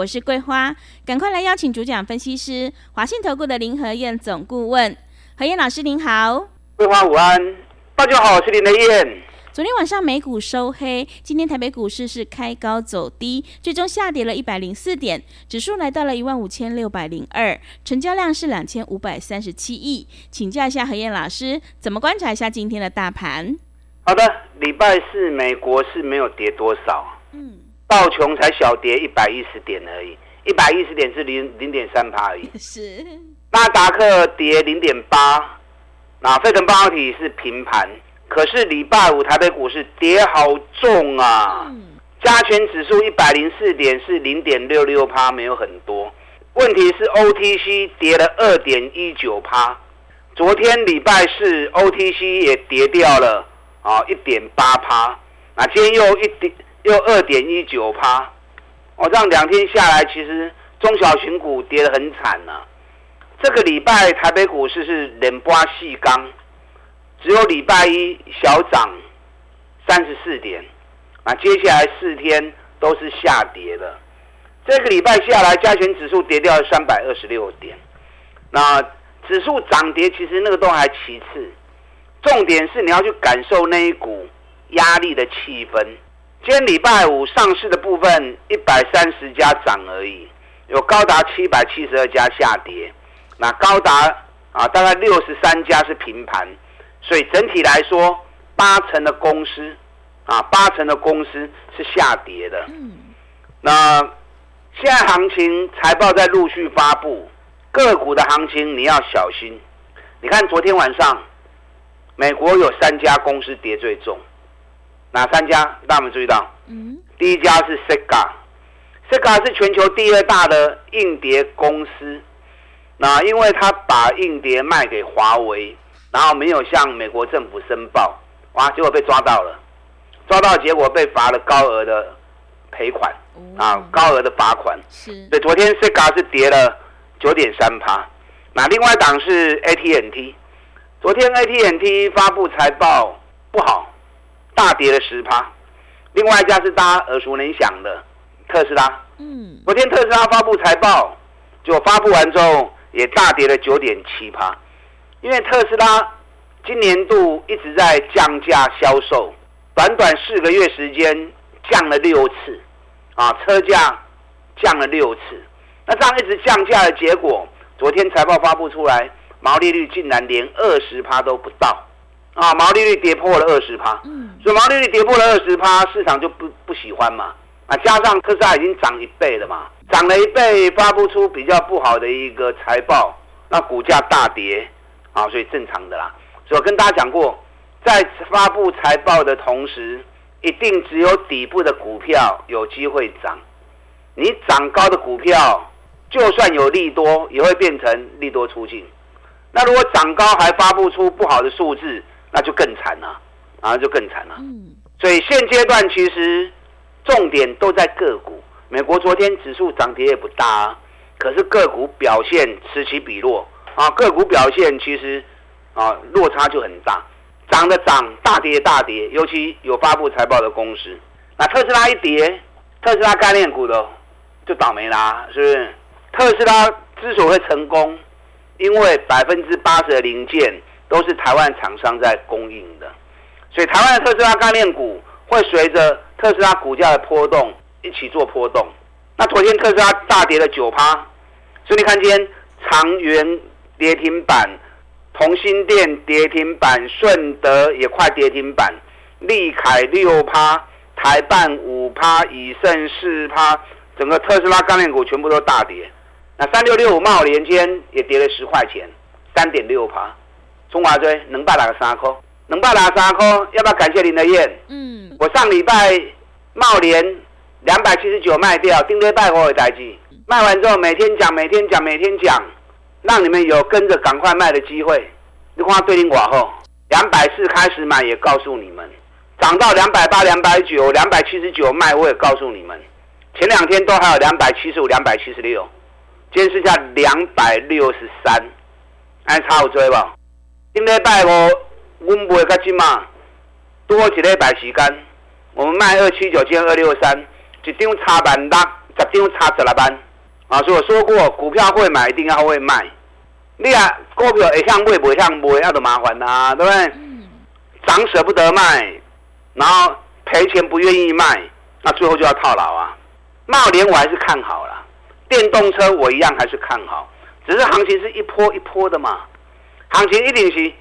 我是桂花，赶快来邀请主讲分析师华信投顾的林和燕总顾问，何燕老师您好，桂花午安，大家好，我是林和燕。昨天晚上美股收黑，今天台北股市是开高走低，最终下跌了一百零四点，指数来到了一万五千六百零二，成交量是两千五百三十七亿。请教一下何燕老师，怎么观察一下今天的大盘？好的，礼拜四美国是没有跌多少，嗯，道琼才小跌一百一十点而已，一百一十点是零零点三趴而已，是。纳达克跌零点八，那费城半导体是平盘，可是礼拜五台北股市跌好重啊，加权指数一百零四点是零点六六趴，没有很多，问题是 OTC 跌了二点一九趴，昨天礼拜四 OTC 也跌掉了。啊，一点八趴，那今天又一点又二点一九趴，哦，这样两天下来，其实中小型股跌得很惨呐。这个礼拜台北股市是连波细钢，只有礼拜一小涨三十四点，啊，接下来四天都是下跌的。这个礼拜下来，加权指数跌掉三百二十六点，那指数涨跌其实那个都还其次。重点是你要去感受那一股压力的气氛。今天礼拜五上市的部分一百三十家涨而已，有高达七百七十二家下跌，那高达啊大概六十三家是平盘，所以整体来说八成的公司啊八成的公司是下跌的。嗯。那现在行情财报在陆续发布，个股的行情你要小心。你看昨天晚上。美国有三家公司跌最重，哪三家？大家有注意到？嗯，第一家是 Sega，Sega 是全球第二大的硬碟公司。那因为他把硬碟卖给华为，然后没有向美国政府申报，哇，结果被抓到了，抓到结果被罚了高额的赔款，啊，高额的罚款。是。对，昨天 Sega 是跌了九点三趴，那另外一档是 AT&T。昨天 AT&T 发布财报不好，大跌了十趴。另外一家是大家耳熟能详的特斯拉。嗯，昨天特斯拉发布财报，就发布完之后也大跌了九点七趴。因为特斯拉今年度一直在降价销售，短短四个月时间降了六次，啊，车价降了六次。那这样一直降价的结果，昨天财报发布出来。毛利率竟然连二十趴都不到，啊，毛利率跌破了二十趴，嗯，所以毛利率跌破了二十趴，市场就不不喜欢嘛，啊，加上特斯拉已经涨一倍了嘛，涨了一倍，发布出比较不好的一个财报，那股价大跌，啊，所以正常的啦。所以我跟大家讲过，在发布财报的同时，一定只有底部的股票有机会涨，你涨高的股票，就算有利多，也会变成利多出尽。那如果涨高还发布出不好的数字，那就更惨了，啊，就更惨了。嗯，所以现阶段其实重点都在个股。美国昨天指数涨跌也不大，可是个股表现此起彼落啊，个股表现其实啊落差就很大，涨的涨，大跌大跌，尤其有发布财报的公司。那特斯拉一跌，特斯拉概念股的就倒霉啦，是不是？特斯拉之所以会成功。因为百分之八十的零件都是台湾厂商在供应的，所以台湾的特斯拉概念股会随着特斯拉股价的波动一起做波动。那昨天特斯拉大跌了九趴，所以你看今天长源跌停板，同心电跌停板，顺德也快跌停板，利凯六趴，台办五趴，以盛四趴，整个特斯拉概念股全部都大跌。那三六六五茂连间也跌了十块钱，三点六趴。中华追能霸哪个三颗？能霸哪三颗？要不要感谢林德燕？嗯，我上礼拜茂联两百七十九卖掉，丁堆拜货的代志，卖完之后每天讲，每天讲，每天讲，让你们有跟着赶快卖的机会。你看对应寡后，两百四开始买也告诉你们，涨到两百八、两百九、两百七十九卖我也告诉你们。前两天都还有两百七十五、两百七十六，今天剩下两百六十三，还差五追吧？今礼拜我我卖较紧嘛，多一礼拜时间，我们卖二七九，今二六三，一张差万六，十张差十来万。啊，所以我说过，股票会买，一定要会卖。你啊，股票会向卖，不向卖，那就麻烦啦，对不对？涨舍不得卖，然后赔钱不愿意卖，那最后就要套牢啊。茂联我还是看好了，电动车我一样还是看好，只是行情是一波一波的嘛，行情一定是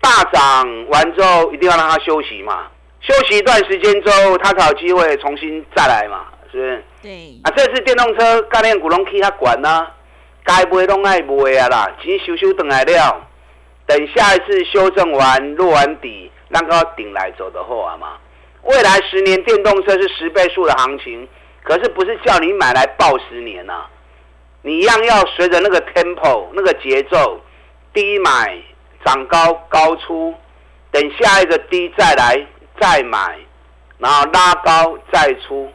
大涨完之后一定要让它休息嘛，休息一段时间之后，它才有机会重新再来嘛，是不是？对。啊，这次电动车概念股拢起较管呐，该卖拢爱卖啊啦，钱收收等来了，等下一次修正完落完底，让它顶来走的后啊嘛，未来十年电动车是十倍数的行情。可是不是叫你买来报十年呐，你一样要随着那个 tempo 那个节奏，低买涨高高出，等下一个低再来再买，然后拉高再出，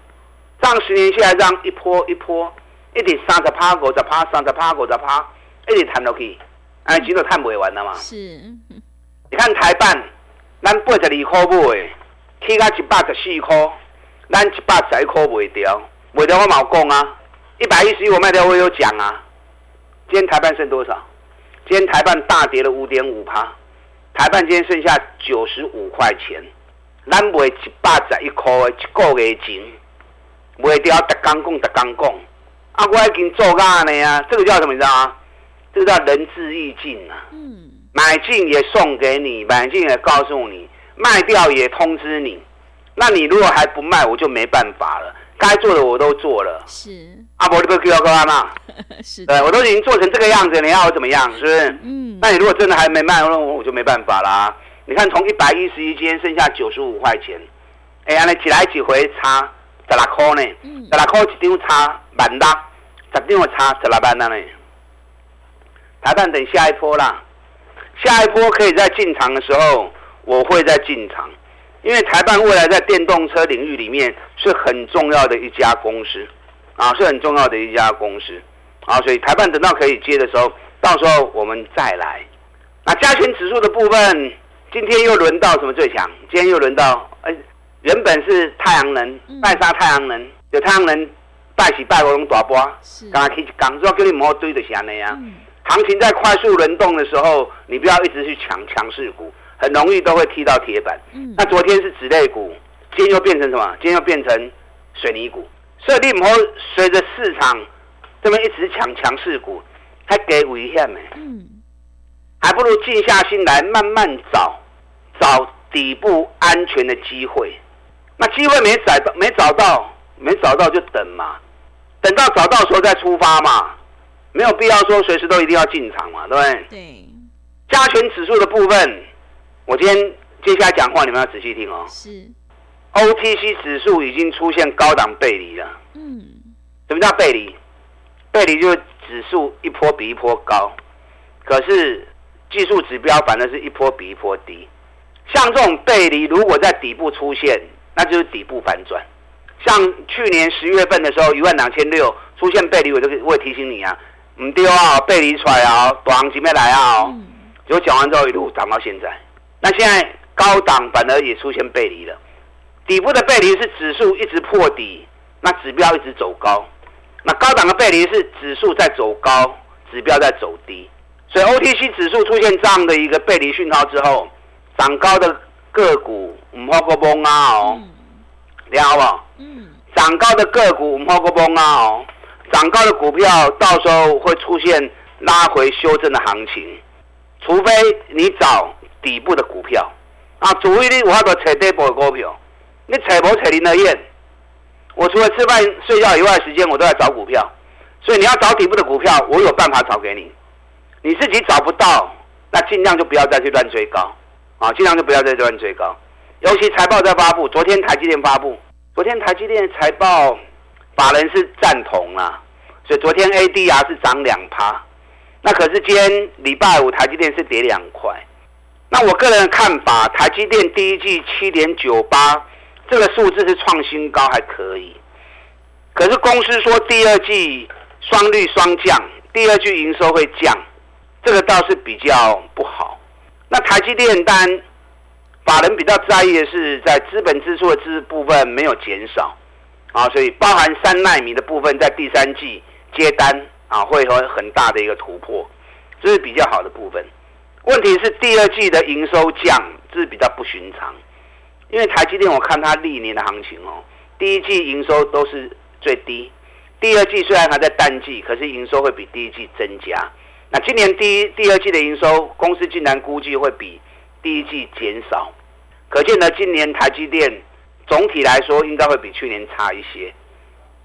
这样十年下来这样一波一波，一直三十趴五十趴三十趴五十趴，一直弹落去，哎，钱都赚不完了嘛。是，你看台办，咱八十二块买，起到一百十四块。咱一百十一块卖掉，卖掉我冇讲啊，一百一十一我卖掉我有讲啊。今天台半剩多少？今天台办大跌了五点五趴，台办今天剩下九十五块钱。咱卖一百十一块的一个月钱，卖掉特刚讲特刚讲，啊，我已经做干了呀。这个叫什么？你知道吗？这个叫仁至义尽啊。嗯。买进也送给你，买进也告诉你，卖掉也通知你。那你如果还不卖，我就没办法了。该做的我都做了。是。阿伯，你不要跟我嘛？是。对，我都已经做成这个样子，你要我怎么样？是不是？嗯。那你如果真的还没卖，那我我就没办法啦。你看，从一百一十一，今天剩下九十五块钱。哎呀，你起来几回差十六块呢？嗯。十六块一张差万六，十张差十六万呢？台蛋等下一波啦，下一波可以在进场的时候，我会再进场。因为台办未来在电动车领域里面是很重要的一家公司，啊，是很重要的一家公司，啊，所以台办等到可以接的时候，到时候我们再来。那加权指数的部分，今天又轮到什么最强？今天又轮到，哎，原本是太阳能，拜杀太阳能，有太阳能拜喜拜我龙大波，刚刚去讲说给你们堆的下那样。行情在快速轮动的时候，你不要一直去抢强势股。很容易都会踢到铁板。嗯，那昨天是纸类股，今天又变成什么？今天又变成水泥股。所以你唔好随着市场这边一直抢强势股，还给危险呢。嗯，还不如静下心来慢慢找，找底部安全的机会。那机会没找到，没找到，没找到就等嘛，等到找到时候再出发嘛，没有必要说随时都一定要进场嘛，对不对？对。加权指数的部分。我今天接下来讲话，你们要仔细听哦。是，OTC 指数已经出现高档背离了。嗯，什么叫背离？背离就是指数一波比一波高，可是技术指标反正是一波比一波低。像这种背离，如果在底部出现，那就是底部反转。像去年十月份的时候，一万两千六出现背离，我就我也提醒你啊，唔丢啊，背离出来啊，短行情来啊。结果讲完之后，一路涨到现在。那现在高档反而也出现背离了，底部的背离是指数一直破底，那指标一直走高；那高档的背离是指数在走高，指标在走低。所以 OTC 指数出现这样的一个背离讯号之后，涨高的个股唔好个崩啊哦，你好不？嗯。涨高的个股唔好个崩啊哦，涨高的股票到时候会出现拉回修正的行情，除非你找。底部的股票啊，主力你我要找踩底部的股票，你踩不踩林德燕？我除了吃饭睡觉以外时间，我都在找股票，所以你要找底部的股票，我有办法找给你。你自己找不到，那尽量就不要再去乱追高啊，尽量就不要再乱追高。尤其财报在发布，昨天台积电发布，昨天台积电财报法人是赞同啊，所以昨天 ADR 是涨两趴。那可是今天礼拜五台积电是跌两块。那我个人的看法，台积电第一季七点九八这个数字是创新高，还可以。可是公司说第二季双率双降，第二季营收会降，这个倒是比较不好。那台积电单法人比较在意的是，在资本支出的支部分没有减少啊，所以包含三纳米的部分在第三季接单。啊，会有很大的一个突破，这是比较好的部分。问题是第二季的营收降，这是比较不寻常。因为台积电，我看它历年的行情哦，第一季营收都是最低，第二季虽然还在淡季，可是营收会比第一季增加。那今年第一、第二季的营收，公司竟然估计会比第一季减少，可见呢，今年台积电总体来说应该会比去年差一些。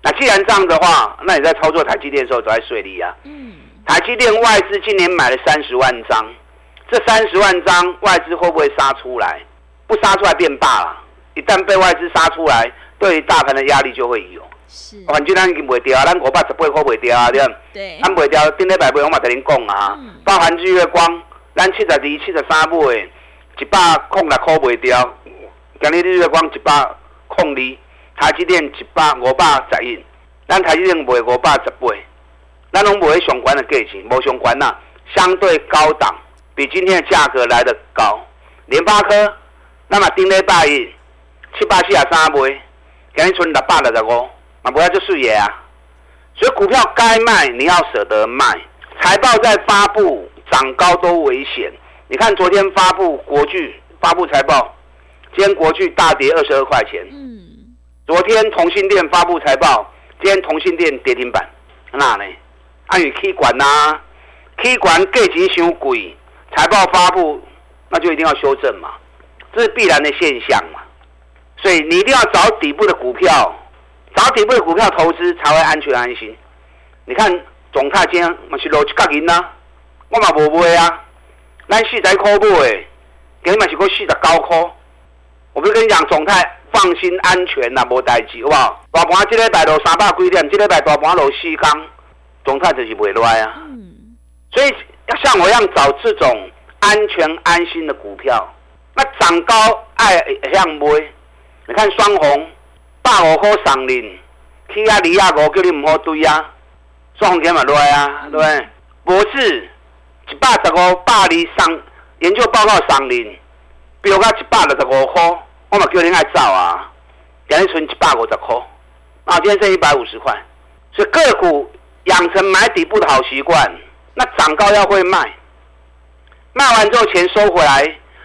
那既然这样的话，那你在操作台积电的时候都在税利啊。嗯。台积电外资今年买了三十万张，这三十万张外资会不会杀出来？不杀出来变大了。一旦被外资杀出来，对于大盘的压力就会有。是。反正咱已经卖掉啊，咱五百十八块卖掉啊，对不？对。咱卖掉，顶礼拜卖，我嘛跟您讲啊。嗯。包含日月光，咱七十二、七十三买，一百空六块卖掉。今日日月光一百空二。台积电一百五百十一，咱台积电卖五百十八，咱拢卖上关的价钱，无上关呐，相对高档，比今天的价格来得高。联发科，那么顶礼拜一七八四十三卖，今日剩六百六十五，嘛不要就水嘢啊。所以股票该卖你要舍得卖，财报在发布涨高都危险。你看昨天发布国巨发布财报，今天国巨大跌二十二块钱。嗯昨天同性店发布财报，今天同性店跌停板，那呢？按与 K 管呐，K 管价钱伤贵，财报发布那就一定要修正嘛，这是必然的现象嘛。所以你一定要找底部的股票，找底部的股票投资才会安全安心。你看总泰今天嘛是落七角银呐，我嘛无买啊，咱四十块买，今日嘛是过四十九块。我不是跟你讲总泰。放心安全呐，无代志，好不好？大盘这礼拜落三百几点，这礼拜大盘落四缸，总泰就是袂赖啊。嗯。所以要像我一样找这种安全安心的股票，那涨高爱向买。你看双红百五块上领，起啊二啊五叫你唔好追啊。双红今嘛赖啊，对不对？博智一百十五百二上研究报告上领，标到一百六十五块。我嘛叫你爱走啊，今日存一百五十块，啊，今天剩一百五十块，所以个股养成买底部的好习惯，那涨高要会卖，卖完之后钱收回来，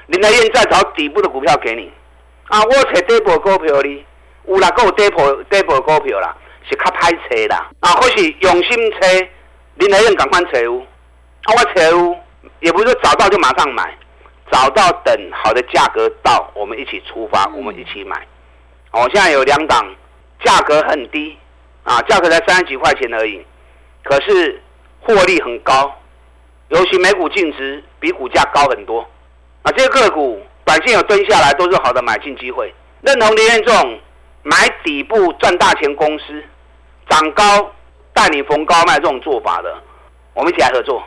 林德燕再找底部的股票给你，啊，我找底部股票哩，有啦，够底部底部股票啦，是较歹找啦，啊，或是用心找，林德燕赶快找有，啊，我找有，也不是找到就马上买。找到等好的价格到，我们一起出发，我们一起买。我现在有两档，价格很低啊，价格才三十几块钱而已，可是获利很高，尤其每股净值比股价高很多。啊，这些个股短线有蹲下来，都是好的买进机会。认同林彦仲买底部赚大钱公司，涨高带你逢高卖这种做法的，我们一起来合作，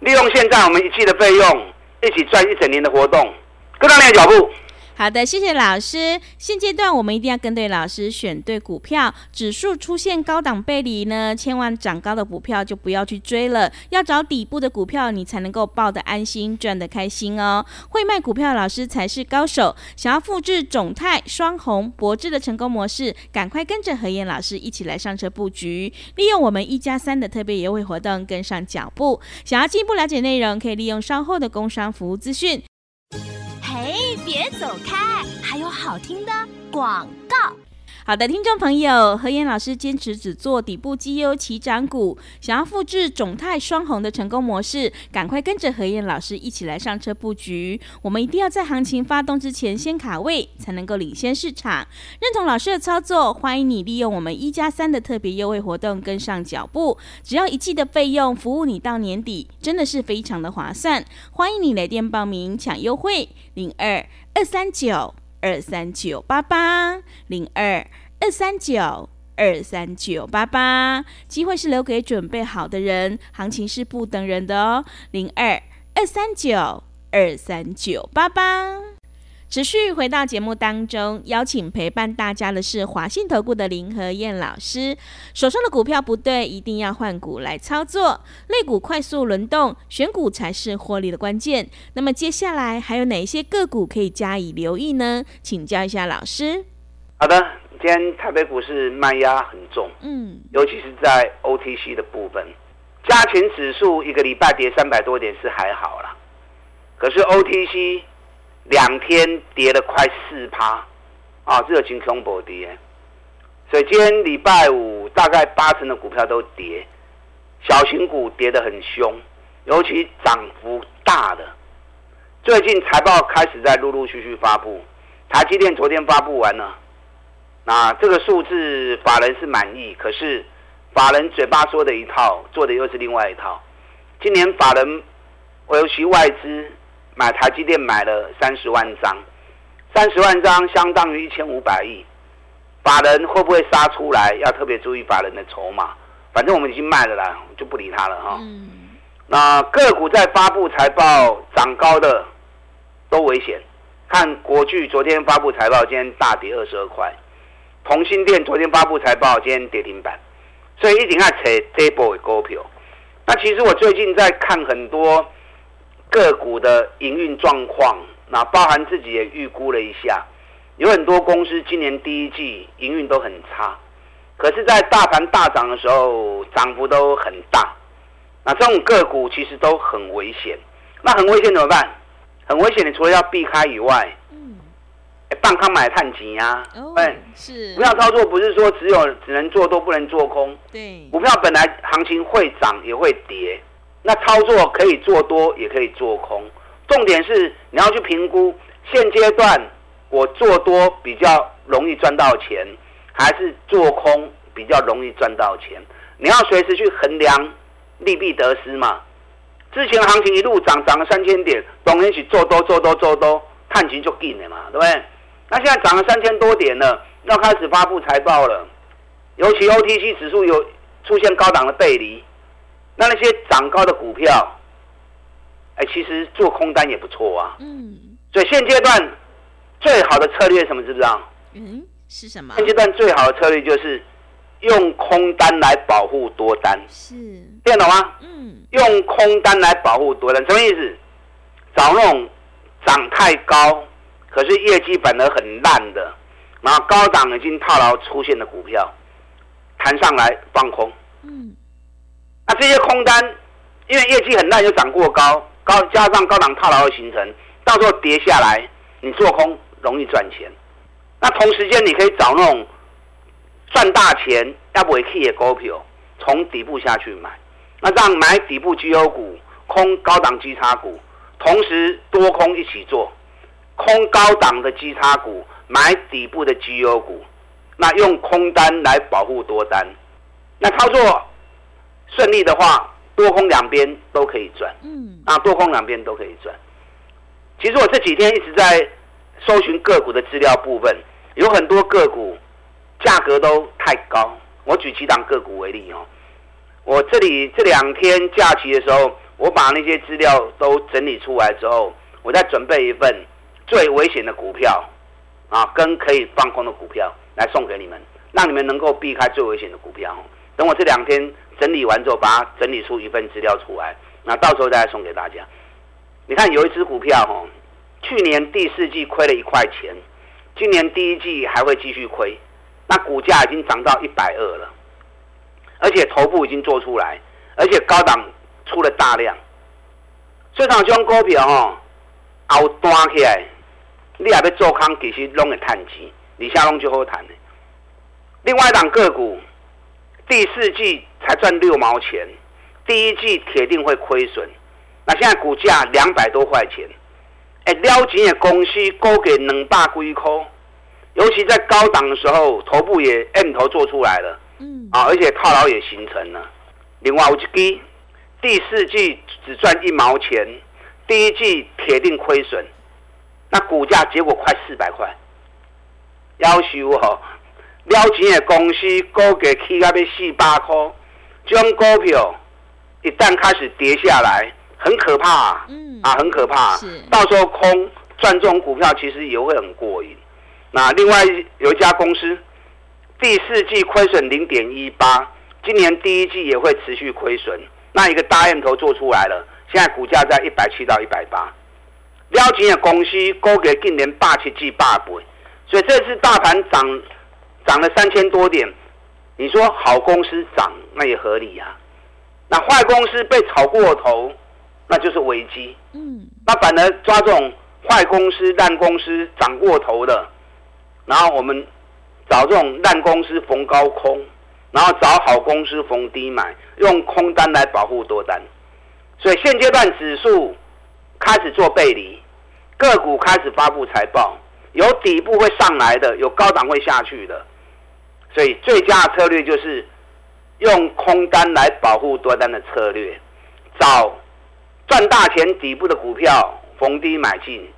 利用现在我们一季的费用。一起赚一整年的活动，跟上你的脚步。好的，谢谢老师。现阶段我们一定要跟对老师，选对股票。指数出现高档背离呢，千万涨高的股票就不要去追了，要找底部的股票，你才能够抱得安心，赚得开心哦。会卖股票老师才是高手。想要复制种泰、双红、博智的成功模式，赶快跟着何燕老师一起来上车布局，利用我们一加三的特别优惠活动跟上脚步。想要进一步了解内容，可以利用稍后的工商服务资讯。别走开！还有好听的广告。好的，听众朋友，何燕老师坚持只做底部绩优起涨股，想要复制种泰双红的成功模式，赶快跟着何燕老师一起来上车布局。我们一定要在行情发动之前先卡位，才能够领先市场。认同老师的操作，欢迎你利用我们一加三的特别优惠活动跟上脚步，只要一季的费用，服务你到年底，真的是非常的划算。欢迎你来电报名抢优惠，零二二三九。二三九八八零二二三九二三九八八，机会是留给准备好的人，行情是不等人的哦。零二二三九二三九八八，持续回到节目当中，邀请陪伴大家的是华信投顾的林和燕老师。手上的股票不对，一定要换股来操作，类股快速轮动，选股才是获利的关键。那么接下来还有哪一些个股可以加以留意呢？请教一下老师。好的，今天台北股市卖压很重，嗯，尤其是在 OTC 的部分，加权指数一个礼拜跌三百多点是还好啦，可是 OTC 两天跌了快四趴，啊，这个金恐怖跌，所以今天礼拜五大概八成的股票都跌，小型股跌得很凶，尤其涨幅大的，最近财报开始在陆陆续续发布，台积电昨天发布完了。那这个数字法人是满意，可是法人嘴巴说的一套，做的又是另外一套。今年法人尤其外资买台积电买了三十万张，三十万张相当于一千五百亿，法人会不会杀出来？要特别注意法人的筹码。反正我们已经卖了啦，就不理他了哈。嗯那个股在发布财报涨高的都危险。看国巨昨天发布财报，今天大跌二十二块。同心店昨天发布财报，今天跌停板，所以一定要扯这波股票。那其实我最近在看很多个股的营运状况，那包含自己也预估了一下，有很多公司今年第一季营运都很差，可是，在大盘大涨的时候，涨幅都很大。那这种个股其实都很危险。那很危险怎么办？很危险，你除了要避开以外，嗯。半康买碳钱啊，哎，是。股票操作不是说只有只能做多不能做空，对，股票本来行情会涨也会跌，那操作可以做多也可以做空，重点是你要去评估现阶段我做多比较容易赚到钱，还是做空比较容易赚到钱，你要随时去衡量利弊得失嘛。之前行情一路涨涨了三千点，懂一起做多做多做多，探情就进了嘛，对不对？那现在涨了三千多点了，要开始发布财报了。尤其 OTC 指数有出现高档的背离，那那些涨高的股票，哎，其实做空单也不错啊。嗯。所以现阶段最好的策略是什么？知不知道？嗯，是什么？现阶段最好的策略就是用空单来保护多单。是。听懂吗？嗯。用空单来保护多单，什么意思？找那种涨太高。可是业绩反而很烂的，然后高档已经套牢出现的股票，弹上来放空。嗯，那这些空单，因为业绩很烂又涨过高，高加上高档套牢的形成，到时候跌下来，你做空容易赚钱。那同时间你可以找那种赚大钱要不会 key 的股票，从底部下去买，那这样买底部绩优股，空高档基差股，同时多空一起做。空高档的基差股，买底部的绩优股，那用空单来保护多单，那操作顺利的话，多空两边都可以赚。嗯，啊，多空两边都可以赚。其实我这几天一直在搜寻个股的资料部分，有很多个股价格都太高。我举几档个股为例哦，我这里这两天假期的时候，我把那些资料都整理出来之后，我再准备一份。最危险的股票，啊，跟可以放空的股票来送给你们，让你们能够避开最危险的股票。等我这两天整理完之后，把它整理出一份资料出来，那到时候再送给大家。你看，有一只股票，哦，去年第四季亏了一块钱，今年第一季还会继续亏，那股价已经涨到一百二了，而且头部已经做出来，而且高档出了大量，这场这种股票，哈，后端起来。你也要做空，其实拢会赚钱，你下拢就好谈的。另外一档个股，第四季才赚六毛钱，第一季铁定会亏损。那现在股价两百多块钱，哎，撩紧的公司勾给两百几块，尤其在高档的时候，头部也 M 头做出来了，嗯，啊，而且套牢也形成了。另外有一支，第四季只赚一毛钱，第一季铁定亏损。那股价结果快四百块，要求哦，了钱的公司股价起到要四百块，这种股票一旦开始跌下来，很可怕，嗯，啊，很可怕。是，到时候空赚这种股票，其实也会很过瘾。那另外有一家公司，第四季亏损零点一八，今年第一季也会持续亏损。那一个大雁头做出来了，现在股价在一百七到一百八。了钱的公司股价今年八七至八倍，所以这次大盘涨涨了三千多点，你说好公司涨那也合理呀。那坏公司被炒过头，那就是危机。嗯，那反而抓这种坏公司、烂公司涨过头的，然后我们找这种烂公司逢高空，然后找好公司逢低买，用空单来保护多单。所以现阶段指数开始做背离，个股开始发布财报，有底部会上来的，有高档会下去的。所以最佳策略就是。用空单来保护多单的策略，找赚大钱底部的股票逢低买进，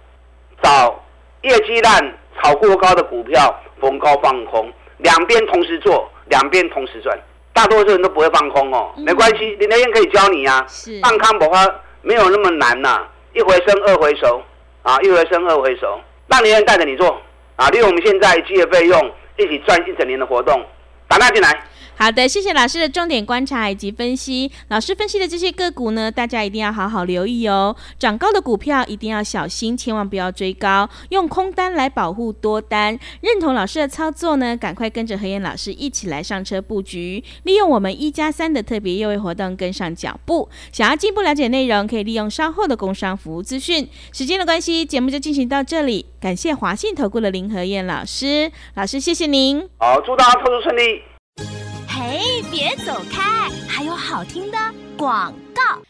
找业绩烂炒过高的股票逢高放空，两边同时做，两边同时赚。大多数人都不会放空哦，没关系，林德燕可以教你啊。放康博话没有那么难呐，一回生二回熟啊，一回生二回熟，让林德带着你做啊，利用我们现在借费用一起赚一整年的活动，打他进来。好的，谢谢老师的重点观察以及分析。老师分析的这些个股呢，大家一定要好好留意哦。涨高的股票一定要小心，千万不要追高，用空单来保护多单。认同老师的操作呢，赶快跟着何燕老师一起来上车布局，利用我们一加三的特别优惠活动跟上脚步。想要进一步了解内容，可以利用稍后的工商服务资讯。时间的关系，节目就进行到这里。感谢华信投顾的林何燕老师，老师谢谢您。好，祝大家投资顺利。哎，别走开！还有好听的广告。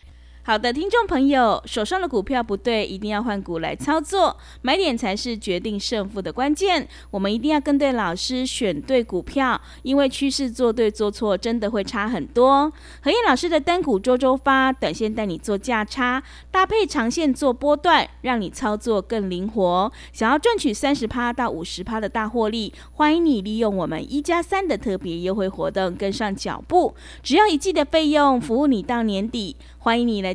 好的，听众朋友，手上的股票不对，一定要换股来操作，买点才是决定胜负的关键。我们一定要跟对老师，选对股票，因为趋势做对做错真的会差很多。何燕老师的单股周周发，短线带你做价差，搭配长线做波段，让你操作更灵活。想要赚取三十趴到五十趴的大获利，欢迎你利用我们一加三的特别优惠活动，跟上脚步，只要一季的费用，服务你到年底。欢迎你来